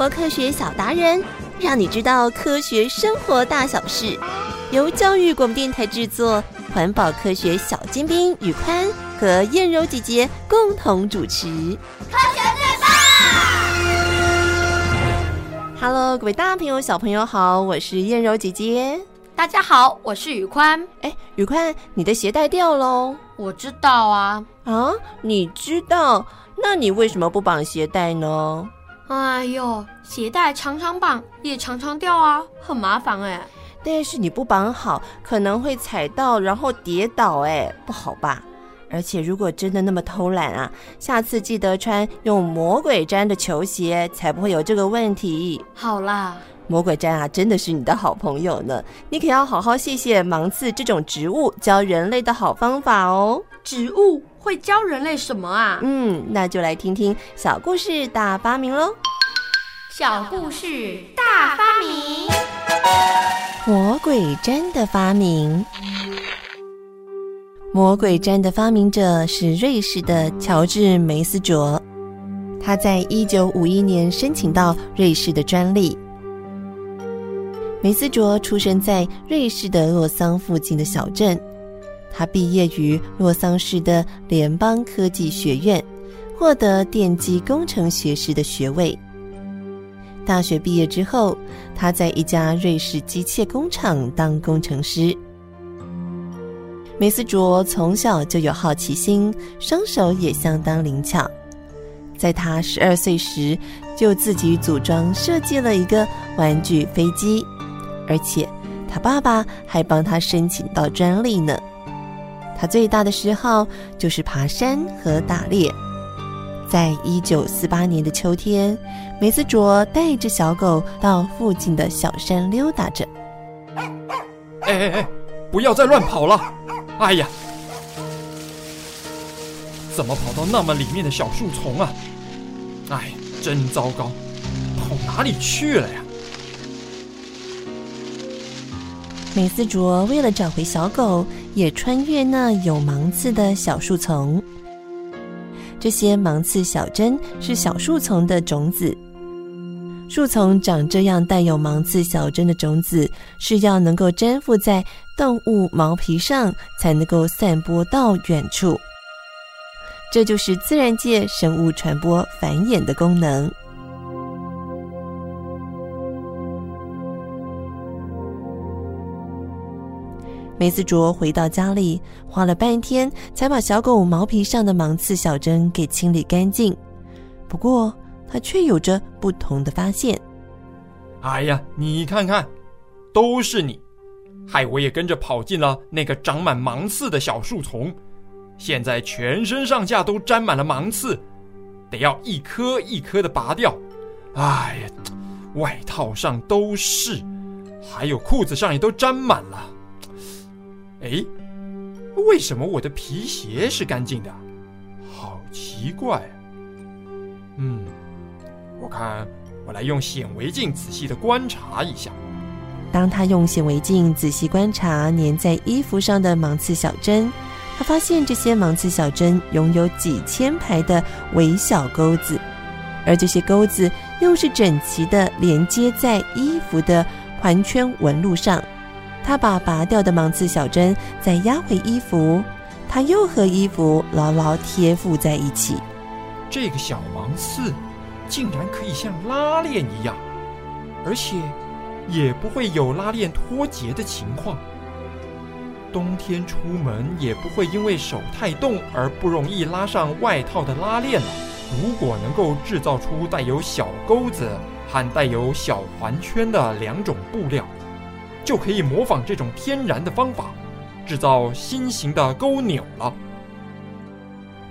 活科学小达人，让你知道科学生活大小事。由教育广播电台制作，环保科学小尖兵宇宽和燕柔姐姐共同主持。科学最棒！Hello，各位大朋友、小朋友好，我是燕柔姐姐。大家好，我是宇宽。哎，宇宽，你的鞋带掉喽？我知道啊。啊，你知道？那你为什么不绑鞋带呢？哎呦，鞋带常常绑，也常常掉啊，很麻烦哎。但是你不绑好，可能会踩到，然后跌倒，哎，不好吧？而且如果真的那么偷懒啊，下次记得穿用魔鬼毡的球鞋，才不会有这个问题。好啦，魔鬼毡啊，真的是你的好朋友呢。你可要好好谢谢芒刺这种植物教人类的好方法哦。植物会教人类什么啊？嗯，那就来听听小故事大发明喽。小故事大发明。魔鬼毡的发明。魔鬼毡的发明者是瑞士的乔治梅斯卓，他在一九五一年申请到瑞士的专利。梅斯卓出生在瑞士的洛桑附近的小镇，他毕业于洛桑市的联邦科技学院，获得电机工程学士的学位。大学毕业之后，他在一家瑞士机械工厂当工程师。梅斯卓从小就有好奇心，双手也相当灵巧。在他十二岁时，就自己组装设计了一个玩具飞机，而且他爸爸还帮他申请到专利呢。他最大的嗜好就是爬山和打猎。在一九四八年的秋天，梅斯卓带着小狗到附近的小山溜达着。哎哎哎，不要再乱跑了！哎呀，怎么跑到那么里面的小树丛啊？哎，真糟糕，跑哪里去了呀？梅斯卓为了找回小狗，也穿越那有芒刺的小树丛。这些芒刺小针是小树丛的种子。树丛长这样带有芒刺小针的种子，是要能够粘附在动物毛皮上，才能够散播到远处。这就是自然界生物传播繁衍的功能。梅子卓回到家里，花了半天才把小狗毛皮上的芒刺小针给清理干净。不过，他却有着不同的发现。哎呀，你看看，都是你，害我也跟着跑进了那个长满芒刺的小树丛。现在全身上下都沾满了芒刺，得要一颗一颗的拔掉。哎呀，外套上都是，还有裤子上也都沾满了。哎，为什么我的皮鞋是干净的？好奇怪啊！嗯，我看我来用显微镜仔细的观察一下。当他用显微镜仔细观察粘在衣服上的芒刺小针，他发现这些芒刺小针拥有几千排的微小钩子，而这些钩子又是整齐的连接在衣服的环圈纹路上。他把拔掉的芒刺小针再压回衣服，他又和衣服牢牢贴附在一起。这个小芒刺竟然可以像拉链一样，而且也不会有拉链脱节的情况。冬天出门也不会因为手太冻而不容易拉上外套的拉链了。如果能够制造出带有小钩子和带有小环圈的两种布料。就可以模仿这种天然的方法，制造新型的钩钮了。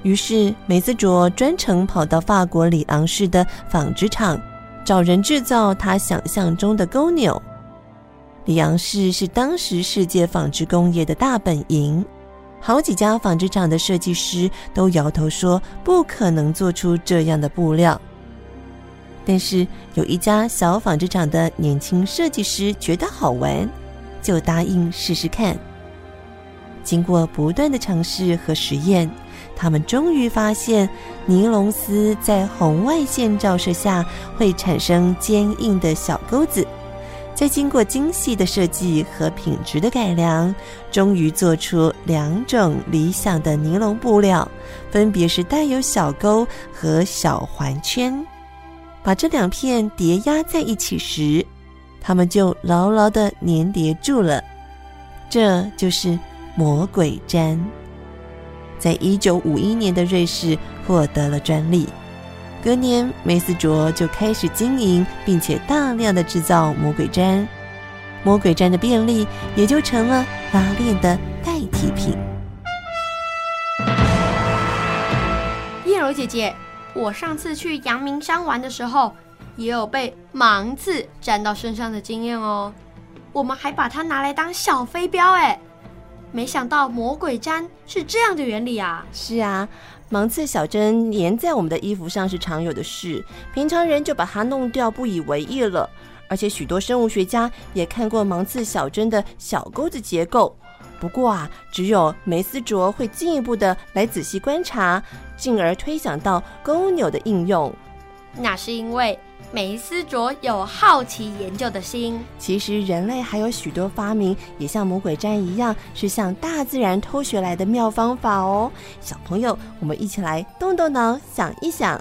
于是梅斯卓专程跑到法国里昂市的纺织厂，找人制造他想象中的钩钮。里昂市是当时世界纺织工业的大本营，好几家纺织厂的设计师都摇头说不可能做出这样的布料。但是有一家小纺织厂的年轻设计师觉得好玩，就答应试试看。经过不断的尝试和实验，他们终于发现，尼龙丝在红外线照射下会产生坚硬的小钩子。再经过精细的设计和品质的改良，终于做出两种理想的尼龙布料，分别是带有小钩和小环圈。把这两片叠压在一起时，它们就牢牢的粘叠住了。这就是魔鬼毡。在一九五一年的瑞士获得了专利。隔年，梅斯卓就开始经营，并且大量的制造魔鬼毡。魔鬼毡的便利也就成了拉链的代替品。燕柔姐姐，我上次去阳明山玩的时候，也有被芒刺粘到身上的经验哦。我们还把它拿来当小飞镖，哎，没想到魔鬼毡是这样的原理啊！是啊。芒刺小针粘在我们的衣服上是常有的事，平常人就把它弄掉，不以为意了。而且许多生物学家也看过芒刺小针的小钩子结构。不过啊，只有梅斯卓会进一步的来仔细观察，进而推想到钩纽的应用。那是因为。梅斯卓有好奇研究的心。其实人类还有许多发明，也像魔鬼毡一样，是向大自然偷学来的妙方法哦。小朋友，我们一起来动动脑，想一想。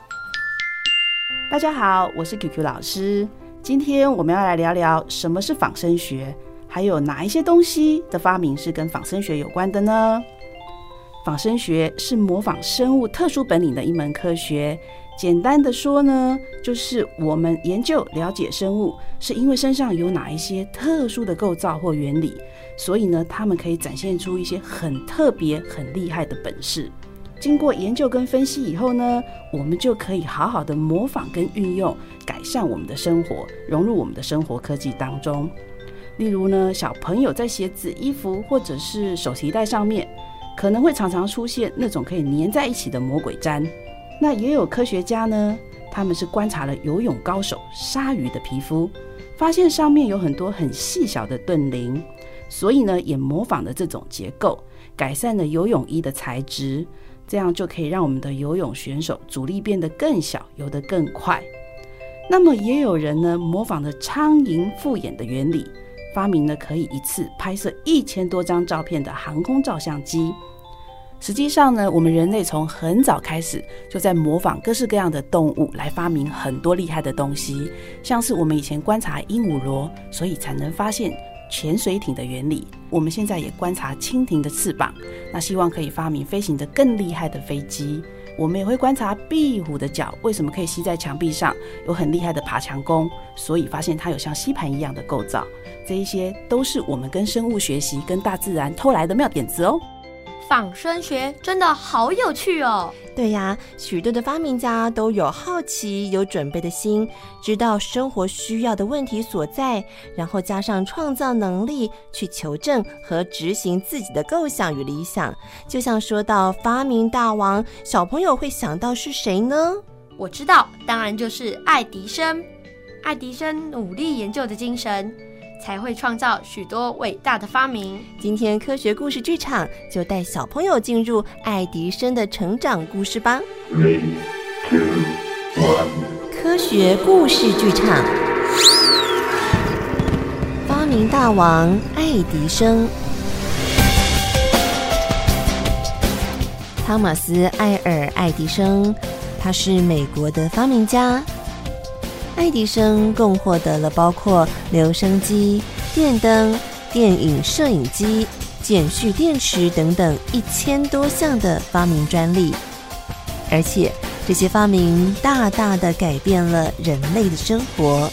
大家好，我是 QQ 老师。今天我们要来聊聊什么是仿生学，还有哪一些东西的发明是跟仿生学有关的呢？仿生学是模仿生物特殊本领的一门科学。简单的说呢，就是我们研究了解生物，是因为身上有哪一些特殊的构造或原理，所以呢，他们可以展现出一些很特别、很厉害的本事。经过研究跟分析以后呢，我们就可以好好的模仿跟运用，改善我们的生活，融入我们的生活科技当中。例如呢，小朋友在鞋子、衣服或者是手提袋上面，可能会常常出现那种可以粘在一起的魔鬼粘。那也有科学家呢，他们是观察了游泳高手鲨鱼的皮肤，发现上面有很多很细小的盾鳞，所以呢，也模仿了这种结构，改善了游泳衣的材质，这样就可以让我们的游泳选手阻力变得更小，游得更快。那么也有人呢，模仿了苍蝇复眼的原理，发明了可以一次拍摄一千多张照片的航空照相机。实际上呢，我们人类从很早开始就在模仿各式各样的动物来发明很多厉害的东西，像是我们以前观察鹦鹉螺，所以才能发现潜水艇的原理。我们现在也观察蜻蜓的翅膀，那希望可以发明飞行的更厉害的飞机。我们也会观察壁虎的脚为什么可以吸在墙壁上，有很厉害的爬墙功，所以发现它有像吸盘一样的构造。这一些都是我们跟生物学习、跟大自然偷来的妙点子哦。仿生学真的好有趣哦！对呀，许多的发明家都有好奇、有准备的心，知道生活需要的问题所在，然后加上创造能力去求证和执行自己的构想与理想。就像说到发明大王，小朋友会想到是谁呢？我知道，当然就是爱迪生。爱迪生努力研究的精神。才会创造许多伟大的发明。今天科学故事剧场就带小朋友进入爱迪生的成长故事吧。Three, two, one. 科学故事剧场，发明大王爱迪生。汤马斯·艾尔·爱迪生，他是美国的发明家。爱迪生共获得了包括留声机、电灯、电影摄影机、简序电池等等一千多项的发明专利，而且这些发明大大的改变了人类的生活。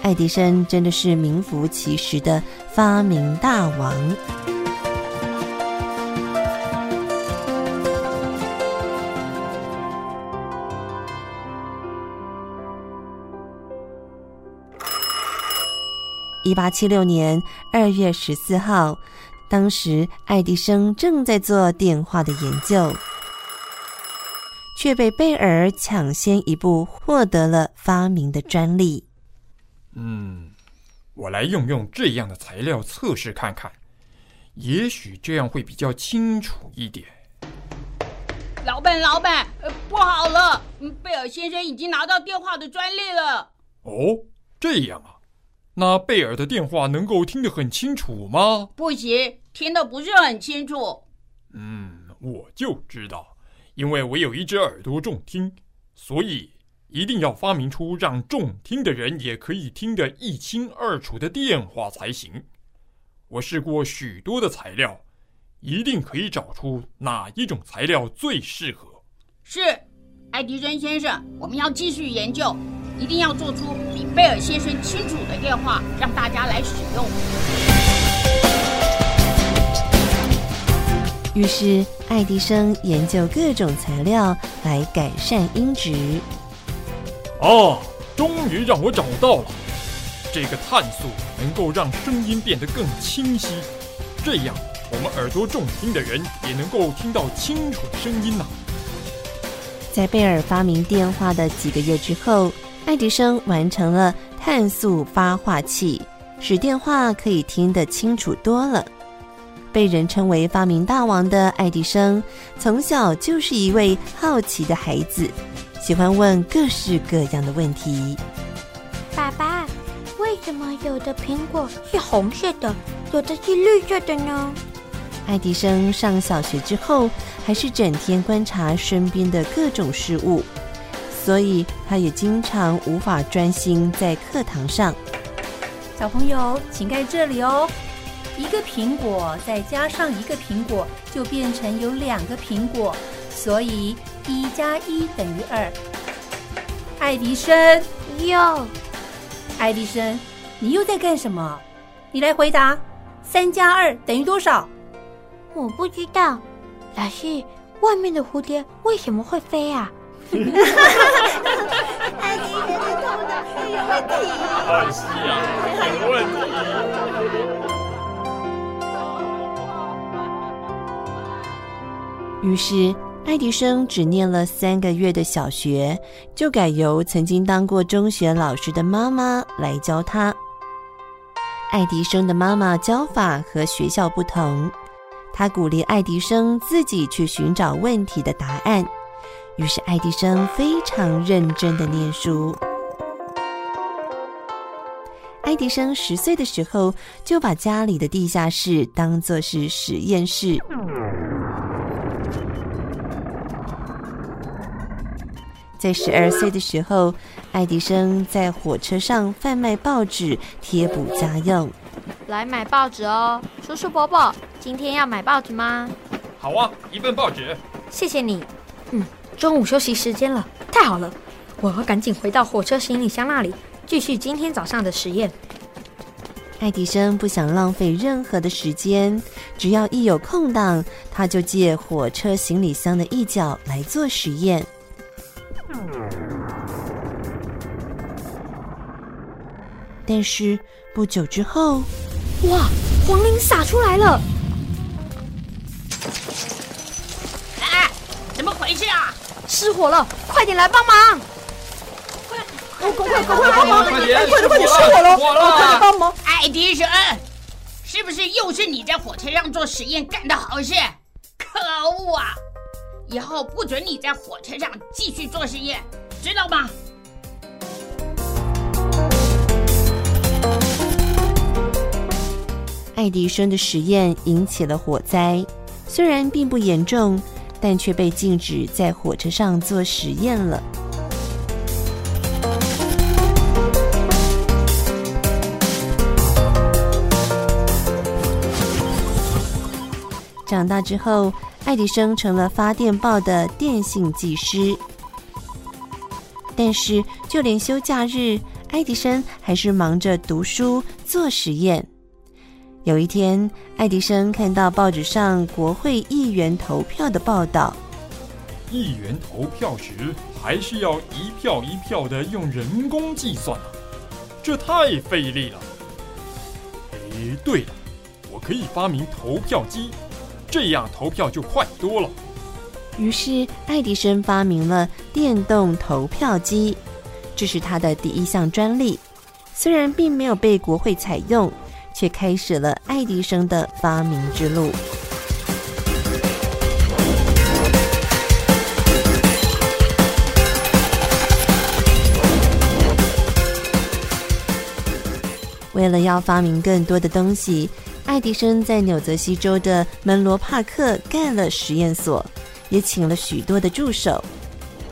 爱迪生真的是名副其实的发明大王。一八七六年二月十四号，当时爱迪生正在做电话的研究，却被贝尔抢先一步获得了发明的专利。嗯，我来用用这样的材料测试看看，也许这样会比较清楚一点。老板，老板，呃，不好了，贝尔先生已经拿到电话的专利了。哦，这样啊，那贝尔的电话能够听得很清楚吗？不行，听得不是很清楚。嗯，我就知道，因为我有一只耳朵重听，所以一定要发明出让重听的人也可以听得一清二楚的电话才行。我试过许多的材料。一定可以找出哪一种材料最适合。是，爱迪生先生，我们要继续研究，一定要做出比贝尔先生清楚的电话，让大家来使用。于是，爱迪生研究各种材料来改善音质。哦，终于让我找到了，这个碳素能够让声音变得更清晰，这样。我们耳朵重听的人也能够听到清楚的声音呐。在贝尔发明电话的几个月之后，爱迪生完成了碳素发话器，使电话可以听得清楚多了。被人称为发明大王的爱迪生，从小就是一位好奇的孩子，喜欢问各式各样的问题。爸爸，为什么有的苹果是红色的，有的是绿色的呢？爱迪生上小学之后，还是整天观察身边的各种事物，所以他也经常无法专心在课堂上。小朋友，请看这里哦，一个苹果再加上一个苹果，就变成有两个苹果，所以一加一等于二。爱迪生，哟，爱迪生，你又在干什么？你来回答，三加二等于多少？我不知道，老师，外面的蝴蝶为什么会飞啊？爱迪生的头脑是有问题。是啊，有问题。于是，爱迪生只念了三个月的小学，就改由曾经当过中学老师的妈妈来教他。爱迪生的妈妈教法和学校不同。他鼓励爱迪生自己去寻找问题的答案，于是爱迪生非常认真的念书。爱迪生十岁的时候就把家里的地下室当作是实验室。在十二岁的时候，爱迪生在火车上贩卖报纸贴补家用。来买报纸哦，叔叔伯伯，今天要买报纸吗？好啊，一份报纸。谢谢你。嗯，中午休息时间了，太好了，我要赶紧回到火车行李箱那里，继续今天早上的实验。爱迪生不想浪费任何的时间，只要一有空档，他就借火车行李箱的一角来做实验。但是不久之后，哇！黄磷洒出来了！哎，怎么回事啊？失火了！快点来帮忙！快！快快快快帮忙！快点！快点快点！失火了！快点帮忙！爱迪生，是不是又是你在火车上做实验干的好事？可恶啊！以后不准你在火车上继续做实验，知道吗？爱迪生的实验引起了火灾，虽然并不严重，但却被禁止在火车上做实验了。长大之后，爱迪生成了发电报的电信技师。但是，就连休假日，爱迪生还是忙着读书做实验。有一天，爱迪生看到报纸上国会议员投票的报道。议员投票时还是要一票一票的用人工计算啊，这太费力了。哎，对了，我可以发明投票机，这样投票就快多了。于是，爱迪生发明了电动投票机，这是他的第一项专利，虽然并没有被国会采用。却开始了爱迪生的发明之路。为了要发明更多的东西爱迪生在纽泽西州的门罗帕克盖了实验所也请了许多的助手。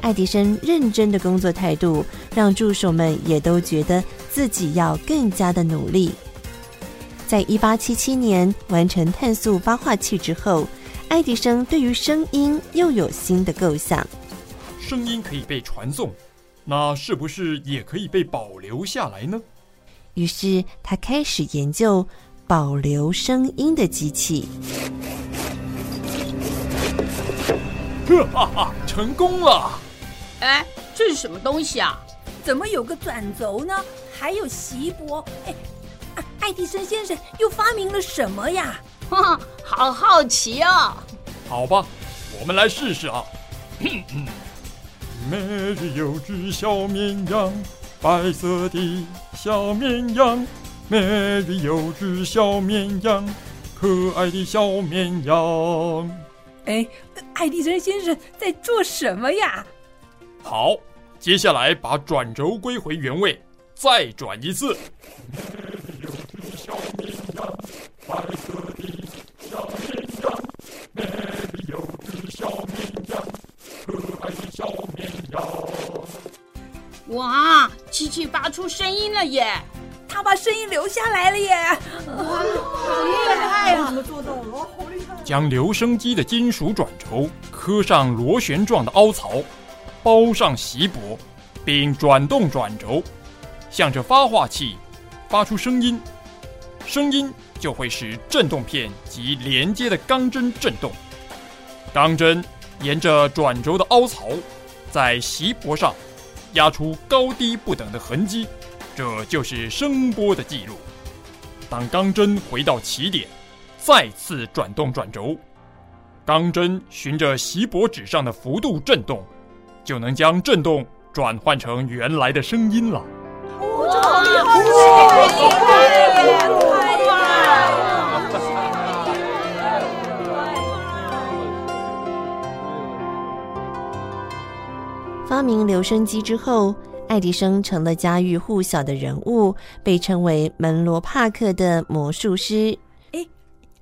爱迪生认真的工作态度让助手们也都觉得自己要更加的努力。在一八七七年完成碳素发化器之后，爱迪生对于声音又有新的构想。声音可以被传送，那是不是也可以被保留下来呢？于是他开始研究保留声音的机器。哈哈，成功了！哎，这是什么东西啊？怎么有个转轴呢？还有锡箔？哎，爱迪生先生又发明了什么呀？哼，好好奇哦。好吧，我们来试试啊。每日有只小绵羊，白色的小绵羊。每日有只小绵羊，可爱的小绵羊。哎，爱迪生先生在做什么呀？好，接下来把转轴归回原位，再转一次。白色的小绵羊。每日有只小绵羊，可爱的小绵羊。哇，机器发出声音了耶！他把声音留下来了耶！哇，好厉害啊！怎么做到了？好厉害！将留声机的金属转轴刻上螺旋状的凹槽。包上锡箔，并转动转轴，向着发话器发出声音，声音就会使振动片及连接的钢针振动。钢针沿着转轴的凹槽，在锡箔上压出高低不等的痕迹，这就是声波的记录。当钢针回到起点，再次转动转轴，钢针循着锡箔纸上的幅度振动。就能将震动转换成原来的声音了。哇，这好厉害！发明留声机之后，爱迪生成了家喻户晓的人物，被称为门罗帕克的魔术师。哎，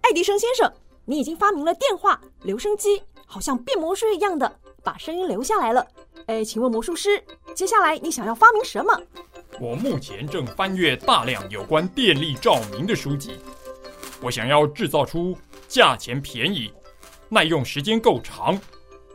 爱迪生先生，你已经发明了电话留声机，好像变魔术一样的。把声音留下来了，哎，请问魔术师，接下来你想要发明什么？我目前正翻阅大量有关电力照明的书籍，我想要制造出价钱便宜、耐用时间够长，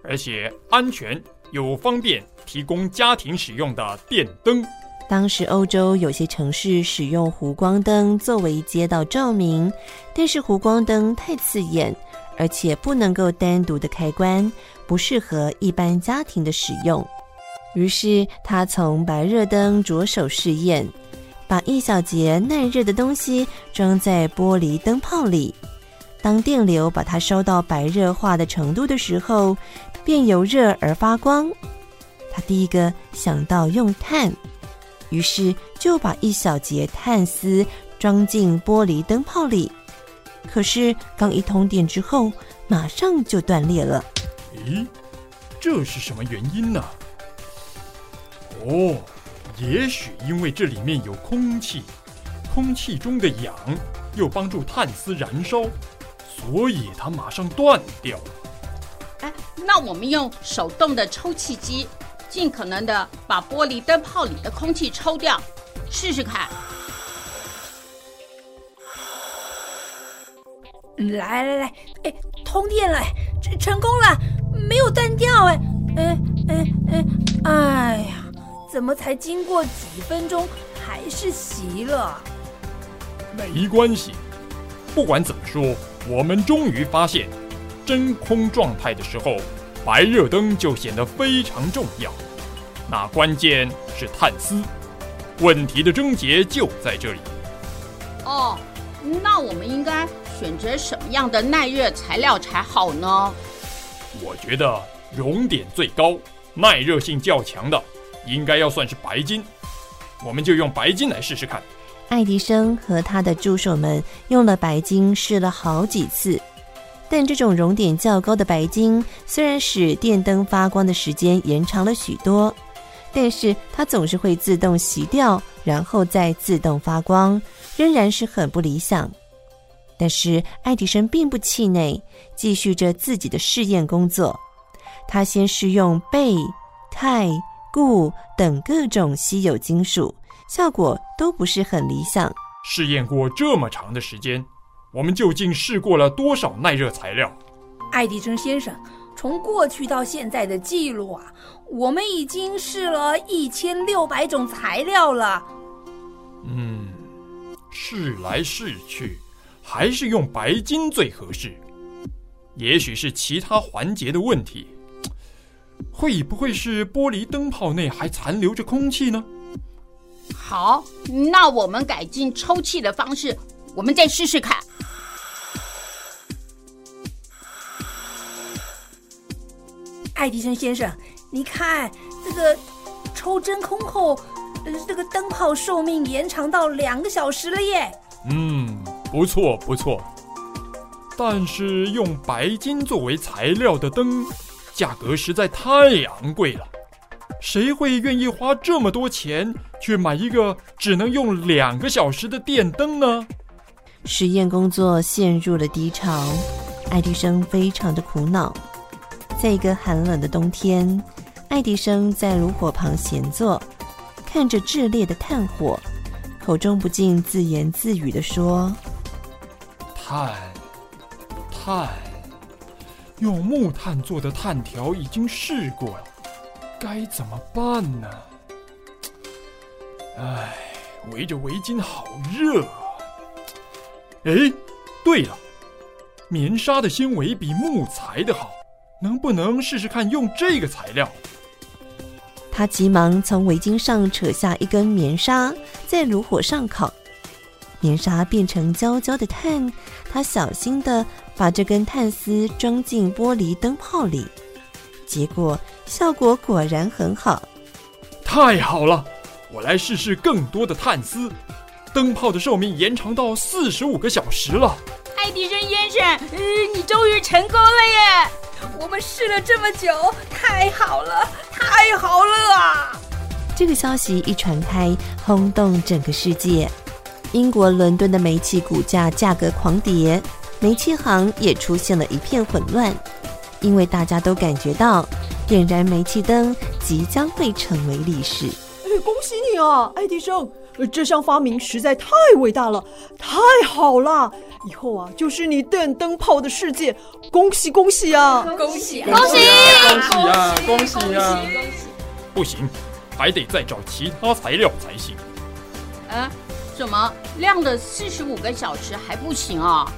而且安全有方便提供家庭使用的电灯。当时欧洲有些城市使用弧光灯作为街道照明，但是弧光灯太刺眼，而且不能够单独的开关。不适合一般家庭的使用，于是他从白热灯着手试验，把一小节耐热的东西装在玻璃灯泡里，当电流把它烧到白热化的程度的时候，便由热而发光。他第一个想到用碳，于是就把一小节碳丝装进玻璃灯泡里，可是刚一通电之后，马上就断裂了。咦，这是什么原因呢？哦，也许因为这里面有空气，空气中的氧又帮助碳丝燃烧，所以它马上断掉了。哎，那我们用手动的抽气机，尽可能的把玻璃灯泡里的空气抽掉，试试看。来来来，哎，通电了，这成功了。没有断掉哎，哎哎哎，哎呀，怎么才经过几分钟还是熄了？没关系，不管怎么说，我们终于发现，真空状态的时候，白热灯就显得非常重要。那关键是碳丝，问题的症结就在这里。哦，那我们应该选择什么样的耐热材料才好呢？我觉得熔点最高、耐热性较强的，应该要算是白金。我们就用白金来试试看。爱迪生和他的助手们用了白金试了好几次，但这种熔点较高的白金虽然使电灯发光的时间延长了许多，但是它总是会自动熄掉，然后再自动发光，仍然是很不理想。但是爱迪生并不气馁，继续着自己的试验工作。他先是用钡、钛、钴等各种稀有金属，效果都不是很理想。试验过这么长的时间，我们究竟试过了多少耐热材料？爱迪生先生，从过去到现在的记录啊，我们已经试了一千六百种材料了。嗯，试来试去。还是用白金最合适。也许是其他环节的问题，会不会是玻璃灯泡内还残留着空气呢？好，那我们改进抽气的方式，我们再试试看。爱迪生先生，你看这个抽真空后，呃，这个灯泡寿命延长到两个小时了耶。嗯。不错不错，但是用白金作为材料的灯，价格实在太昂贵了。谁会愿意花这么多钱去买一个只能用两个小时的电灯呢？实验工作陷入了低潮，爱迪生非常的苦恼。在一个寒冷的冬天，爱迪生在炉火旁闲坐，看着炽烈的炭火，口中不禁自言自语地说。炭，炭，用木炭做的炭条已经试过了，该怎么办呢？唉，围着围巾好热！哎，对了，棉纱的纤维比木材的好，能不能试试看用这个材料？他急忙从围巾上扯下一根棉纱，在炉火上烤。棉纱变成焦焦的炭，他小心地把这根炭丝装进玻璃灯泡里，结果效果果然很好。太好了，我来试试更多的炭丝，灯泡的寿命延长到四十五个小时了。爱迪生先生，嗯，你终于成功了耶！我们试了这么久，太好了，太好了啊！这个消息一传开，轰动整个世界。英国伦敦的煤气股价价格狂跌，煤气行也出现了一片混乱，因为大家都感觉到点燃煤气灯即将会成为历史。哎，恭喜你啊，爱迪生！这项发明实在太伟大了，太好了！以后啊，就是你电灯泡的世界。恭喜恭喜啊！恭喜恭喜恭喜啊！恭喜啊！不行，还得再找其他材料才行。啊？怎么亮了四十五个小时还不行啊？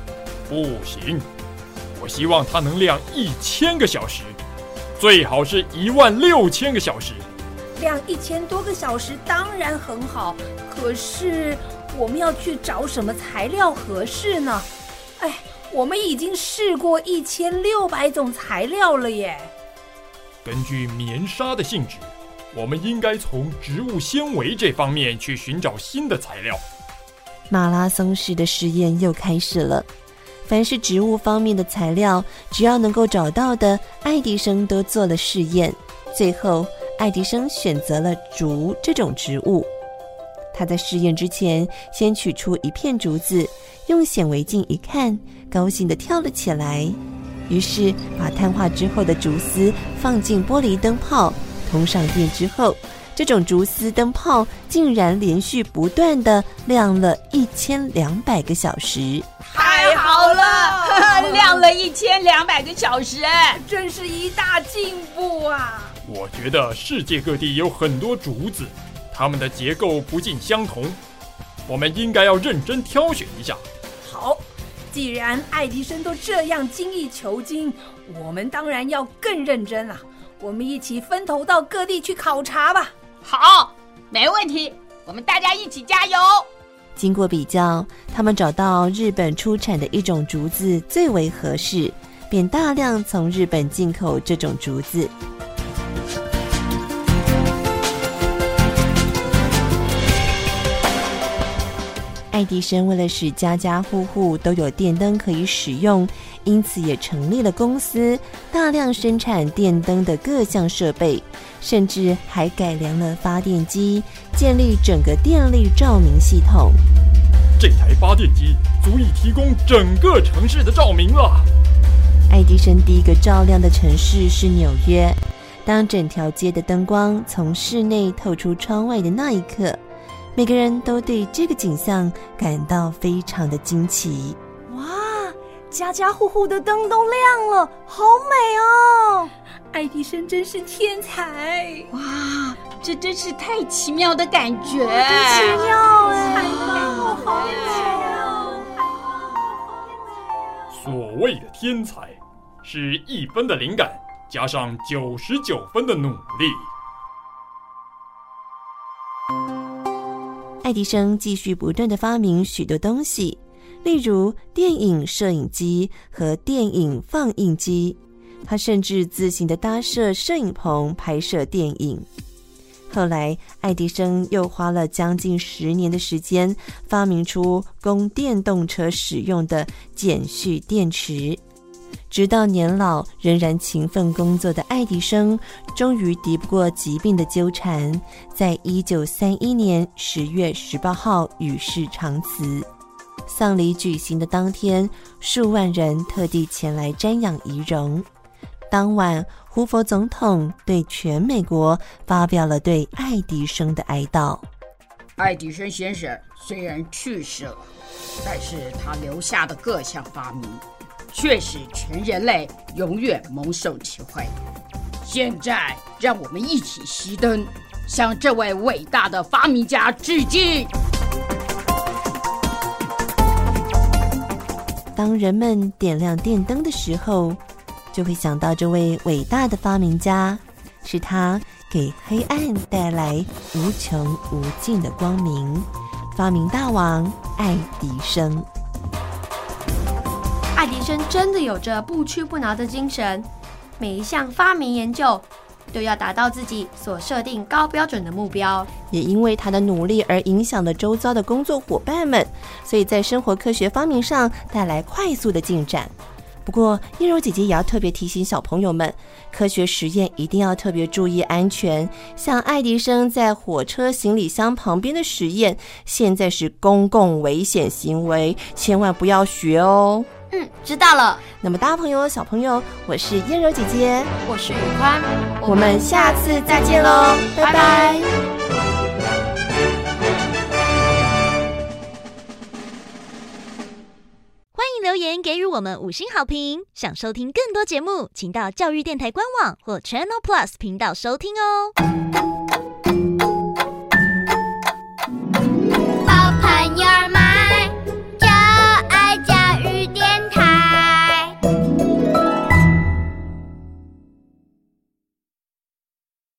不行，我希望它能亮一千个小时，最好是一万六千个小时。亮一千多个小时当然很好，可是我们要去找什么材料合适呢？哎，我们已经试过一千六百种材料了耶。根据棉纱的性质。我们应该从植物纤维这方面去寻找新的材料。马拉松式的实验又开始了。凡是植物方面的材料，只要能够找到的，爱迪生都做了试验。最后，爱迪生选择了竹这种植物。他在试验之前，先取出一片竹子，用显微镜一看，高兴地跳了起来。于是，把碳化之后的竹丝放进玻璃灯泡。通上电之后，这种竹丝灯泡竟然连续不断地亮了一千两百个小时。太好了，亮了一千两百个小时，真是一大进步啊！我觉得世界各地有很多竹子，它们的结构不尽相同，我们应该要认真挑选一下。好，既然爱迪生都这样精益求精，我们当然要更认真了。我们一起分头到各地去考察吧。好，没问题，我们大家一起加油。经过比较，他们找到日本出产的一种竹子最为合适，便大量从日本进口这种竹子。爱迪生为了使家家户户都有电灯可以使用，因此也成立了公司，大量生产电灯的各项设备，甚至还改良了发电机，建立整个电力照明系统。这台发电机足以提供整个城市的照明了。爱迪生第一个照亮的城市是纽约。当整条街的灯光从室内透出窗外的那一刻，每个人都对这个景象感到非常的惊奇。哇，家家户户的灯都亮了，好美哦！爱迪生真是天才！哇，这真是太奇妙的感觉，真奇妙哎！太棒了，好美哦！所谓的天才，是一分的灵感加上九十九分的努力。爱迪生继续不断的发明许多东西，例如电影摄影机和电影放映机。他甚至自行的搭设摄影棚拍摄电影。后来，爱迪生又花了将近十年的时间，发明出供电动车使用的碱蓄电池。直到年老仍然勤奋工作的爱迪生，终于敌不过疾病的纠缠，在一九三一年十月十八号与世长辞。丧礼举行的当天，数万人特地前来瞻仰遗容。当晚，胡佛总统对全美国发表了对爱迪生的哀悼。爱迪生先生虽然去世了，但是他留下的各项发明，却使全人类永远蒙受其害。现在，让我们一起熄灯，向这位伟大的发明家致敬。当人们点亮电灯的时候，就会想到这位伟大的发明家，是他给黑暗带来无穷无尽的光明。发明大王爱迪生。爱迪生真的有着不屈不挠的精神，每一项发明研究都要达到自己所设定高标准的目标。也因为他的努力而影响了周遭的工作伙伴们，所以在生活科学发明上带来快速的进展。不过，燕柔姐姐也要特别提醒小朋友们，科学实验一定要特别注意安全。像爱迪生在火车行李箱旁边的实验，现在是公共危险行为，千万不要学哦。嗯，知道了。那么，大朋友、小朋友，我是燕柔姐姐，我是雨宽，我们下次再见喽，拜拜。拜拜。欢迎留言给予我们五星好评。想收听更多节目，请到教育电台官网或 Channel Plus 频道收听哦。